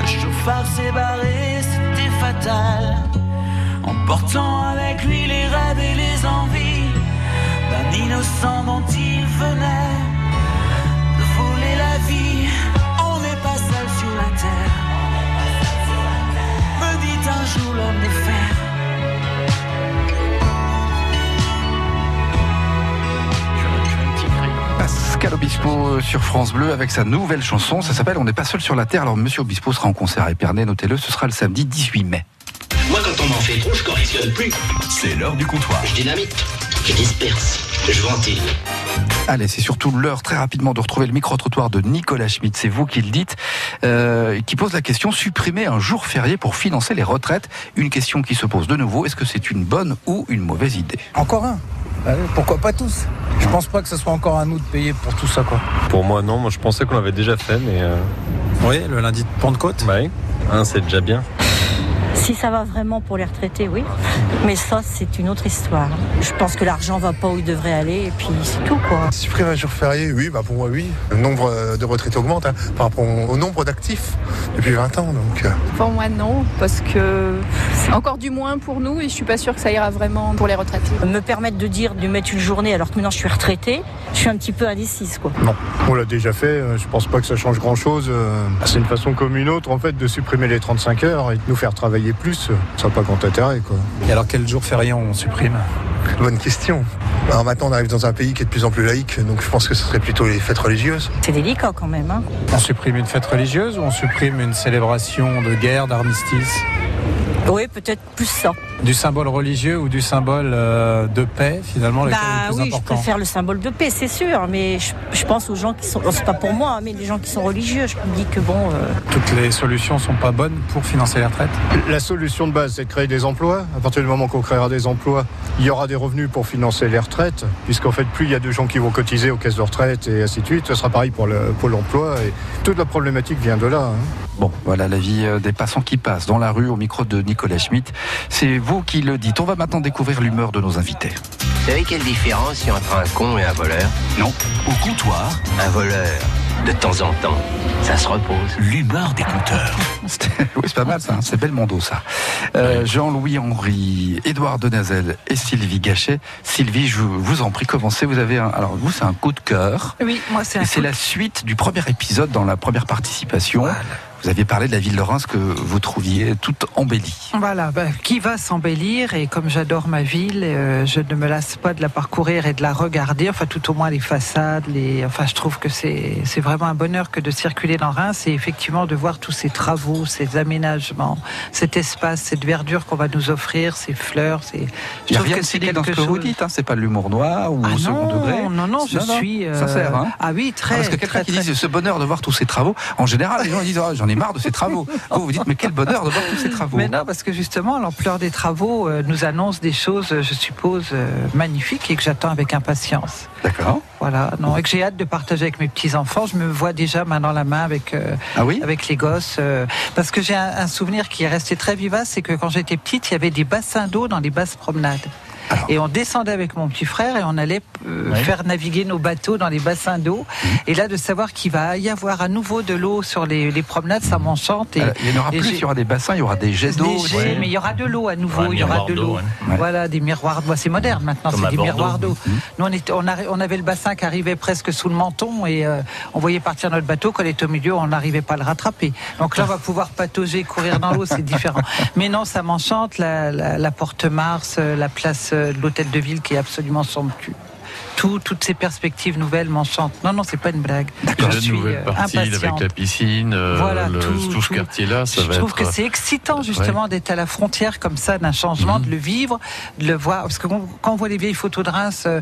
Le chauffard s'est barré, c'était fatal. Emportant avec lui les rêves et les envies d'un innocent dont sur France Bleu avec sa nouvelle chanson. Ça s'appelle On n'est pas seul sur la terre. Alors, Monsieur Obispo sera en concert à Épernay. Notez-le, ce sera le samedi 18 mai. Moi, quand on m'en fait trop, je correctionne plus. C'est l'heure du comptoir. Je dynamite, je disperse, je ventile. Allez, c'est surtout l'heure très rapidement de retrouver le micro-trottoir de Nicolas Schmitt, c'est vous qui le dites, euh, qui pose la question supprimer un jour férié pour financer les retraites. Une question qui se pose de nouveau, est-ce que c'est une bonne ou une mauvaise idée? Encore un Pourquoi pas tous? Je pense pas que ce soit encore à nous de payer pour tout ça quoi. Pour moi non, moi je pensais qu'on l'avait déjà fait mais... Euh... Oui, le lundi de Pentecôte Bah oui, hein, c'est déjà bien. Si ça va vraiment pour les retraités, oui. Mais ça, c'est une autre histoire. Je pense que l'argent va pas où il devrait aller et puis c'est tout, quoi. Supprimer un jour férié, oui, bah pour moi, oui. Le nombre de retraités augmente hein, par rapport au nombre d'actifs depuis 20 ans. Donc. euh. Pour moi, non, parce que c'est encore du moins pour nous et je suis pas sûre que ça ira vraiment pour les retraités. Me permettre de dire de mettre une journée alors que maintenant je suis retraitée, je suis un petit peu indécise, quoi. Non, on l'a déjà fait. euh, Je pense pas que ça change grand-chose. euh. C'est une façon comme une autre, en fait, de supprimer les 35 heures et de nous faire travailler plus. Ça n'a pas grand intérêt, quoi. Et alors quel jour férié on supprime? Bonne question. Alors maintenant, on arrive dans un pays qui est de plus en plus laïque, donc je pense que ce serait plutôt les fêtes religieuses. C'est délicat quand même, hein. On supprime une fête religieuse ou on supprime une célébration de guerre, d'armistice? Oui, peut-être plus ça. Du symbole religieux ou du symbole euh, de paix, finalement, lequel est Bah le plus oui, je préfère le symbole de paix, c'est sûr, mais je, je pense aux gens qui sont, c'est pas pour moi, hein, mais les gens qui sont religieux, je me dis que bon, euh, Toutes les solutions sont pas bonnes pour financer les retraites La solution de base, c'est de créer des emplois. À partir du moment qu'on créera des emplois, il y aura des revenus pour financer les retraites, puisqu'en fait, plus il y a de gens qui vont cotiser aux caisses de retraite et ainsi de suite, ce sera pareil pour le Pôle emploi. Et toute la problématique vient de là. hein. Bon, voilà la vie euh, des passants qui passent dans la rue au micro de Nicolas Schmitt. C'est vous qui le dites. On va maintenant découvrir l'humeur de nos invités. Vous savez quelle différence il y a entre un con et un voleur? Non. Au comptoir, Un voleur, de temps en temps, ça se repose. l'humeur des compteurs. oui, c'est pas mal ça, hein. c'est Belmondo ça. Euh, Jean-Louis Henry, Édouard Denazel et Sylvie Gachet. Sylvie, je vous en prie, commencez. Vous avez un, alors vous, c'est un coup de cœur. Oui, moi c'est un c'est la suite du premier épisode dans la première participation. Vous aviez parlé de la ville de Reims que vous trouviez toute embellie. Voilà, ben, qui va s'embellir et comme j'adore ma ville, euh, je ne me lasse pas de la parcourir et de la regarder, enfin tout au moins les façades, les, enfin je trouve que c'est c'est vraiment un bonheur que de circuler dans Reims et effectivement de voir tous ces travaux, ces aménagements, cet espace, cette verdure qu'on va nous offrir, ces fleurs, c'est. Il n'y a rien de cynique dans ce que vous dites, hein, c'est pas de l'humour noir ou Ah au second non, degré. non, non, je suis, euh, Sincère, hein ah oui, très, Parce que quelqu'un qui très- dit ce bonheur de voir tous ces travaux, en général, les gens disent Ah, j'en ai marre de ces travaux. Vous vous dites mais quel bonheur de voir tous ces travaux. Mais non, parce que justement, l'ampleur des travaux euh, nous annonce des choses, euh, je suppose, euh, magnifiques et que j'attends avec impatience. D'accord. Voilà, non, et que j'ai hâte de partager avec mes petits enfants. Je me vois déjà main dans la main avec euh, Ah oui avec les gosses, euh, parce que j'ai un, un souvenir qui est resté très vivace, c'est que quand j'étais petite, il y avait des bassins d'eau dans les basses promenades. Et on descendait avec mon petit frère et on allait euh, Ouais. faire naviguer nos bateaux dans les bassins d'eau. Et là, de savoir qu'il va y avoir à nouveau de l'eau sur les, les promenades, ça m'enchante. Et, Euh, il n'y en aura et plus, il y aura des bassins, il y aura des jets d'eau. des jets, mais il y aura de l'eau à nouveau. Ouais, il y aura miroir de l'eau. ouais. Ouais. Voilà, des miroirs d'eau. C'est moderne maintenant, c'est des Bordeaux. miroirs d'eau. Mhm. Nous, on, était, on, arri- on avait le bassin qui arrivait presque sous le menton et euh, on voyait partir notre bateau. Quand il était au milieu, on n'arrivait pas à le rattraper. Donc là, on va pouvoir patauger, courir dans l'eau, c'est différent. Mais non, ça m'enchante. La, la, la porte Mars, la place de l'hôtel de ville qui est absolument somptueux. Tout, toutes ces perspectives nouvelles m'enchantent. Non, non, c'est pas une blague. Je la suis nouvelle euh, partie avec la piscine, euh, Voilà, le- tout- tout, ce quartier-là, ça Je trouve que c'est excitant justement d'être à la frontière comme ça d'un changement, de le vivre, de le voir. Parce que quand on voit les vieilles photos de Reims, euh,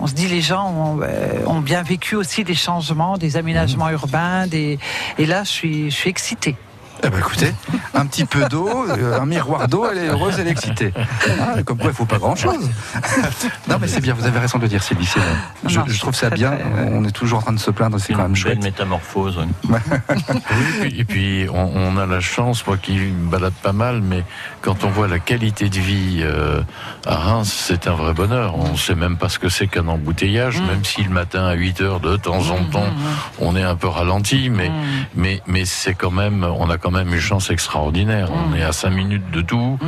on se dit les gens ont, euh, ont bien vécu aussi des changements, des aménagements urbains. Des... Et là, je suis, je suis excitée. Eh ben écoutez, un petit peu d'eau, euh, un miroir d'eau, elle est heureuse, elle est excitée. Ah, comme quoi, il faut pas grand-chose. non, mais c'est bien, vous avez raison de le dire, Sylvie. Je, Non, je trouve ça bien. On est toujours en train de se plaindre, c'est quand même Une chouette. belle métamorphose. Oui, et puis, et puis, on, on a la chance, moi qui me balade pas mal, mais quand on voit la qualité de vie euh, à Reims, c'est un vrai bonheur. On sait même pas ce que c'est qu'un embouteillage, même si le matin à 8 heures, de temps en temps, on est un peu ralenti, mais, mais, mais c'est quand même, on a quand quand même une chance extraordinaire. On est à 5 minutes de tout.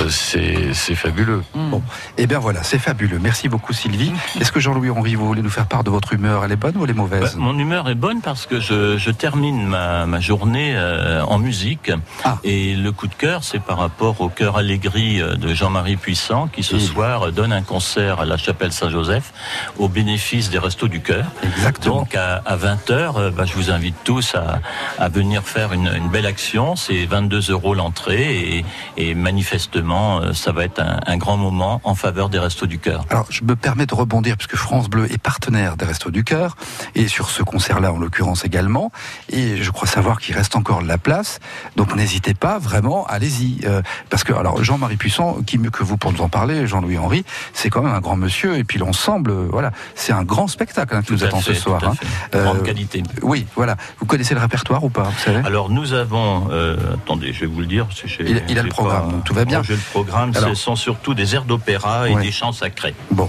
Euh, c'est fabuleux. Bon, et bien voilà, c'est fabuleux. Merci beaucoup Sylvie. Est-ce que Jean-Louis Henri, vous voulez nous faire part de votre humeur? Elle est bonne ou elle est mauvaise? Bah, mon humeur est bonne parce que je, je termine ma, ma journée euh, en musique. Ah. Et le coup de cœur, c'est par rapport au cœur Allegri euh, de Jean-Marie Puissant qui ce soir donne un concert à la chapelle Saint-Joseph au bénéfice des Restos du Cœur. Exactement. Donc à, à 20h, bah, je vous invite tous à, à venir faire une, une belle action. C'est 22 euros l'entrée et, et manifestement, euh, ça va être un, un grand moment en faveur des Restos du Cœur. Alors, je me permets de rebondir puisque France Bleu est partenaire des Restos du Cœur et sur ce concert-là en l'occurrence également. Et je crois savoir qu'il reste encore de la place. Donc n'hésitez pas, vraiment, allez-y. Euh, parce que alors Jean-Marie Puissant, qui mieux que vous pour nous en parler, Jean-Louis Henry, c'est quand même un grand monsieur. Et puis l'ensemble, euh, voilà, c'est un grand spectacle hein, qui nous attend fait, ce soir. hein. Grande qualité. Oui, voilà. Vous connaissez le répertoire ou pas Vous savez? Alors nous avons, euh, attendez, je vais vous le dire. Il- il a le programme, pas- donc tout va bien. J'ai le programme. Alors- Ce sont surtout des airs d'opéra et Ouais. des chants sacrés. Bon,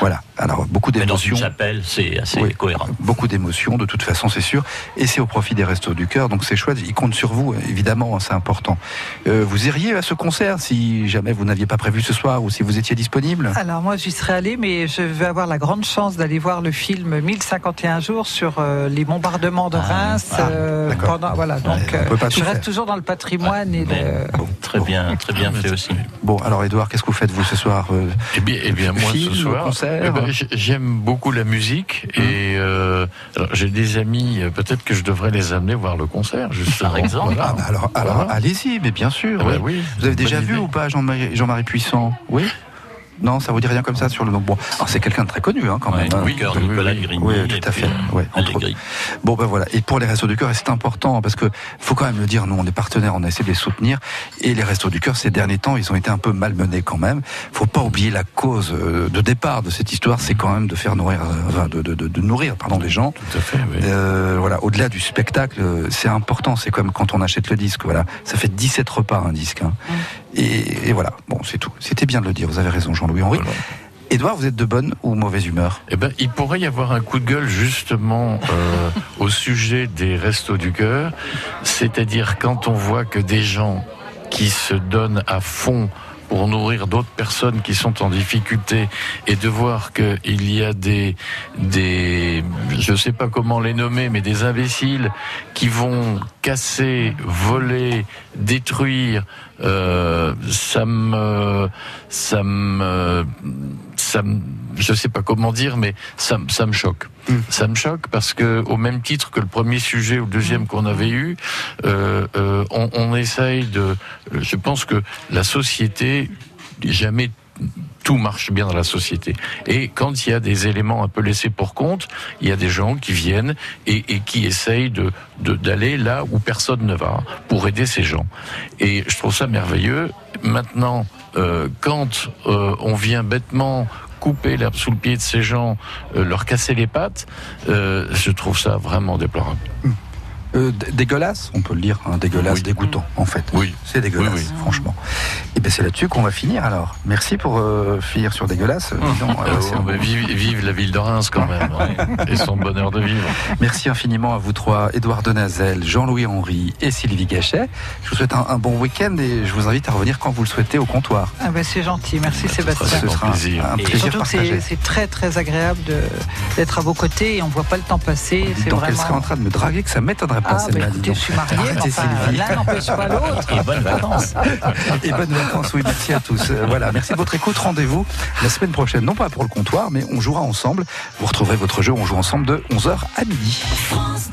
voilà. Alors beaucoup Mais dans d'émotions. une chapelle, c'est assez Oui, cohérent. Beaucoup d'émotions, de toute façon, c'est sûr. Et c'est au profit des Restos du Cœur, donc c'est chouette. Ils comptent sur vous, évidemment, hein, c'est important. Euh, vous iriez à ce concert si jamais vous n'aviez pas prévu ce soir ou si vous étiez disponible? Alors moi j'y serais allé, mais je vais avoir la grande chance d'aller voir le film 1051 jours sur euh, les bombardements de Reims. ah, euh, d'accord. pendant, voilà, donc on peut pas euh, tout je reste toujours dans le patrimoine et le... Très bien, très bien fait aussi. Bon, alors Edouard, qu'est-ce que vous faites vous ce soir euh, Eh bien, eh bien moi film, ce soir, concert eh ben, j'aime beaucoup la musique et euh, alors, j'ai des amis. euh, Peut-être que je devrais les amener voir le concert, justement. Par exemple. Voilà. Ah, bah alors, alors Voilà. allez-y, mais bien sûr. Ah bah oui. oui, Vous avez déjà vu idée. ou pas Jean-Marie Jean-Marie Puissant? Oui non, ça vous dit rien comme ça sur le nom. Bon, alors c'est quelqu'un de très connu, hein, quand Ouais, même. hein. oui, cœur Nicolas. Grigny. Oui, tout à fait. euh, Ouais, entre. Bon ben voilà. Et pour les Restos du Cœur, c'est important parce que faut quand même le dire, nous on est partenaires, on a essayé de les soutenir. Et les Restos du Cœur, ces derniers temps, ils ont été un peu malmenés quand même. Faut pas oublier la cause euh, de départ de cette histoire, c'est quand même de faire nourrir, euh, enfin, de, de, de, de nourrir, pardon, les gens. Tout à fait. oui. Euh, voilà, au-delà du spectacle, c'est important. C'est comme quand on achète le disque. Voilà, ça fait 17 repas un disque. hein. Et, et voilà. Bon, c'est tout. C'était bien de le dire. Vous avez raison, Jean-Louis Henri. Voilà. Edouard, vous êtes de bonne ou mauvaise humeur? Eh ben, il pourrait y avoir un coup de gueule justement euh, au sujet des restos du cœur, c'est-à-dire quand on voit que des gens qui se donnent à fond pour nourrir d'autres personnes qui sont en difficulté et de voir qu'il y a des, des, je sais pas comment les nommer, mais des imbéciles qui vont casser, voler, détruire, euh, ça me, ça me, ça je sais pas comment dire, mais ça, me- ça me choque. Ça me choque parce que, au même titre que le premier sujet ou le deuxième qu'on avait eu, euh, euh, on, on essaye de. Je pense que la société jamais tout marche bien dans la société. Et quand il y a des éléments un peu laissés pour compte, il y a des gens qui viennent et, et qui essayent de- d'aller là où personne ne va pour aider ces gens. Et je trouve ça merveilleux. Maintenant, euh, quand euh, on vient bêtement couper l'herbe sous le pied de ces gens, euh, leur casser les pattes, je trouve ça vraiment déplorable. Euh, dégueulasse, on peut le dire, hein, dégueulasse, Oui. dégoûtant, en fait. Oui. C'est dégueulasse, Oui, oui. franchement. Et ben c'est là-dessus qu'on va finir alors. Merci pour euh, finir sur dégueulasse. Euh, bon- mais vive, vive la ville de Reims quand même, hein, et son bonheur de vivre. Merci infiniment à vous trois, Édouard Denazel, Jean-Louis Henry et Sylvie Gachet. Je vous souhaite un, un bon week-end et je vous invite à revenir quand vous le souhaitez au comptoir. Ah ben c'est gentil, merci Ce Sébastien. sera un, un Et plaisir Surtout que partagé. c'est- très très agréable d'être à vos côtés et on voit pas le temps passer. C'est donc qu'elle vraiment. serait en train de me draguer, que ça m'étonnerait pas Ah, celle-là. bah écoutez, je suis marié, mais Arrêtez, enfin, Sylvie. l'un n'empêche pas l'autre. Et bonnes vacances. Et bonnes vacances, oui, merci à tous. Euh, Voilà, merci de votre écoute. Rendez-vous la semaine prochaine, non pas pour le comptoir, mais on jouera ensemble. Vous retrouverez votre jeu, on joue ensemble de 11h à midi. France